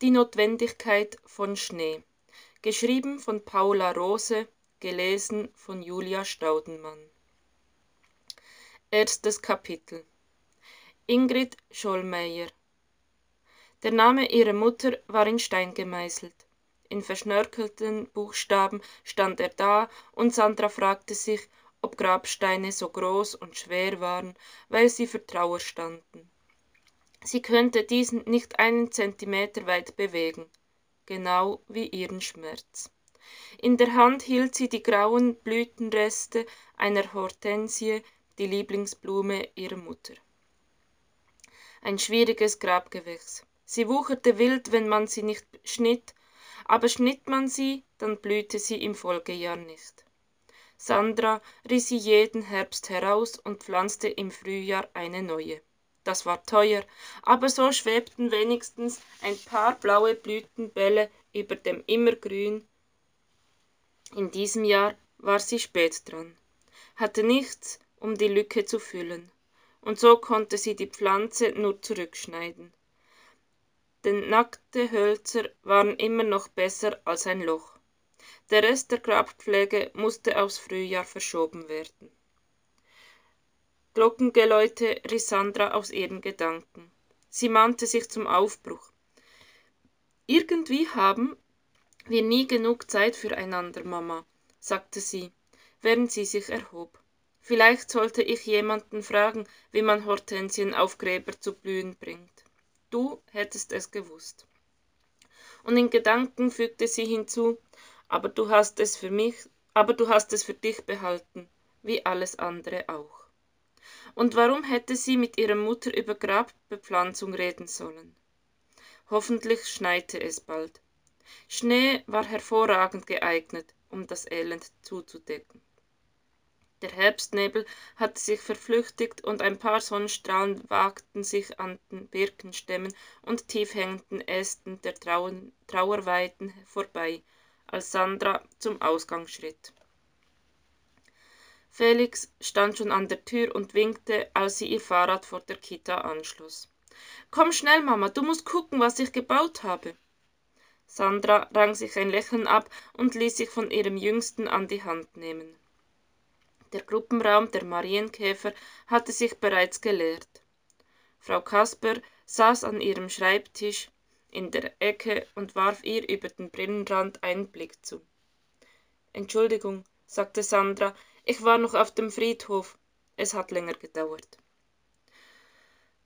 Die Notwendigkeit von Schnee. Geschrieben von Paula Rose, gelesen von Julia Staudenmann. Erstes Kapitel. Ingrid Schollmeier. Der Name ihrer Mutter war in Stein gemeißelt. In verschnörkelten Buchstaben stand er da, und Sandra fragte sich, ob Grabsteine so groß und schwer waren, weil sie für Trauer standen. Sie könnte diesen nicht einen Zentimeter weit bewegen, genau wie ihren Schmerz. In der Hand hielt sie die grauen Blütenreste einer Hortensie, die Lieblingsblume ihrer Mutter. Ein schwieriges Grabgewächs. Sie wucherte wild, wenn man sie nicht schnitt, aber schnitt man sie, dann blühte sie im Folgejahr nicht. Sandra riss sie jeden Herbst heraus und pflanzte im Frühjahr eine neue das war teuer, aber so schwebten wenigstens ein paar blaue Blütenbälle über dem Immergrün. In diesem Jahr war sie spät dran, hatte nichts, um die Lücke zu füllen, und so konnte sie die Pflanze nur zurückschneiden. Denn nackte Hölzer waren immer noch besser als ein Loch. Der Rest der Grabpflege musste aufs Frühjahr verschoben werden. Glockengeläute riss Sandra aus ihren Gedanken. Sie mahnte sich zum Aufbruch. Irgendwie haben wir nie genug Zeit füreinander, Mama, sagte sie, während sie sich erhob. Vielleicht sollte ich jemanden fragen, wie man Hortensien auf Gräber zu blühen bringt. Du hättest es gewusst. Und in Gedanken fügte sie hinzu, aber du hast es für mich, aber du hast es für dich behalten, wie alles andere auch. Und warum hätte sie mit ihrer Mutter über Grabbepflanzung reden sollen? Hoffentlich schneite es bald. Schnee war hervorragend geeignet, um das Elend zuzudecken. Der Herbstnebel hatte sich verflüchtigt und ein paar Sonnenstrahlen wagten sich an den Birkenstämmen und tiefhängenden Ästen der Trauerweiden vorbei, als Sandra zum Ausgang schritt. Felix stand schon an der Tür und winkte, als sie ihr Fahrrad vor der Kita anschloss. Komm schnell, Mama, du musst gucken, was ich gebaut habe. Sandra rang sich ein Lächeln ab und ließ sich von ihrem Jüngsten an die Hand nehmen. Der Gruppenraum der Marienkäfer hatte sich bereits geleert. Frau Kasper saß an ihrem Schreibtisch in der Ecke und warf ihr über den Brillenrand einen Blick zu. Entschuldigung, sagte Sandra, ich war noch auf dem Friedhof. Es hat länger gedauert.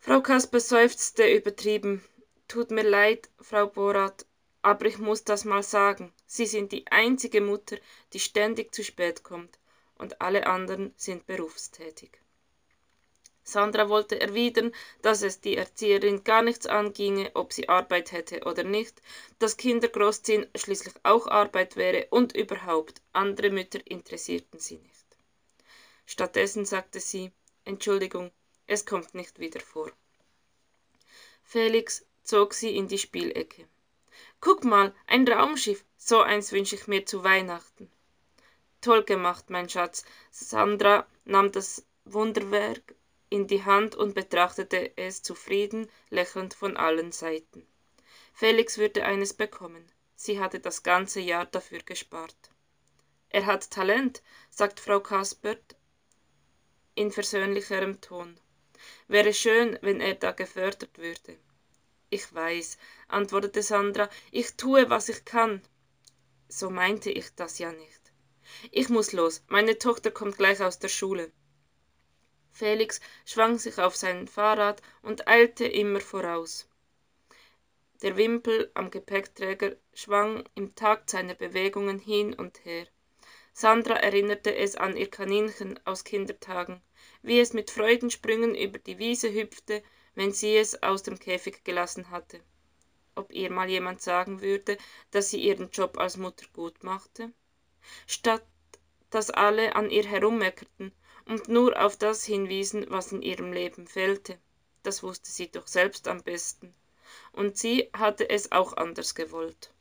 Frau Kasper seufzte übertrieben. Tut mir leid, Frau Borat, aber ich muss das mal sagen. Sie sind die einzige Mutter, die ständig zu spät kommt, und alle anderen sind berufstätig. Sandra wollte erwidern, dass es die Erzieherin gar nichts anginge, ob sie Arbeit hätte oder nicht, dass Kinder großziehen schließlich auch Arbeit wäre und überhaupt andere Mütter interessierten sie nicht. Stattdessen sagte sie Entschuldigung, es kommt nicht wieder vor. Felix zog sie in die Spielecke. Guck mal, ein Raumschiff, so eins wünsche ich mir zu Weihnachten. Toll gemacht, mein Schatz. Sandra nahm das Wunderwerk in die Hand und betrachtete es zufrieden, lächelnd von allen Seiten. Felix würde eines bekommen. Sie hatte das ganze Jahr dafür gespart. Er hat Talent, sagt Frau Kaspert in versöhnlicherem Ton. Wäre schön, wenn er da gefördert würde. Ich weiß, antwortete Sandra, ich tue, was ich kann. So meinte ich das ja nicht. Ich muss los, meine Tochter kommt gleich aus der Schule. Felix schwang sich auf sein Fahrrad und eilte immer voraus. Der Wimpel am Gepäckträger schwang im Takt seiner Bewegungen hin und her. Sandra erinnerte es an ihr Kaninchen aus Kindertagen, wie es mit Freudensprüngen über die Wiese hüpfte, wenn sie es aus dem Käfig gelassen hatte. Ob ihr mal jemand sagen würde, dass sie ihren Job als Mutter gut machte? Statt dass alle an ihr herummeckerten und nur auf das hinwiesen, was in ihrem Leben fehlte. Das wusste sie doch selbst am besten. Und sie hatte es auch anders gewollt.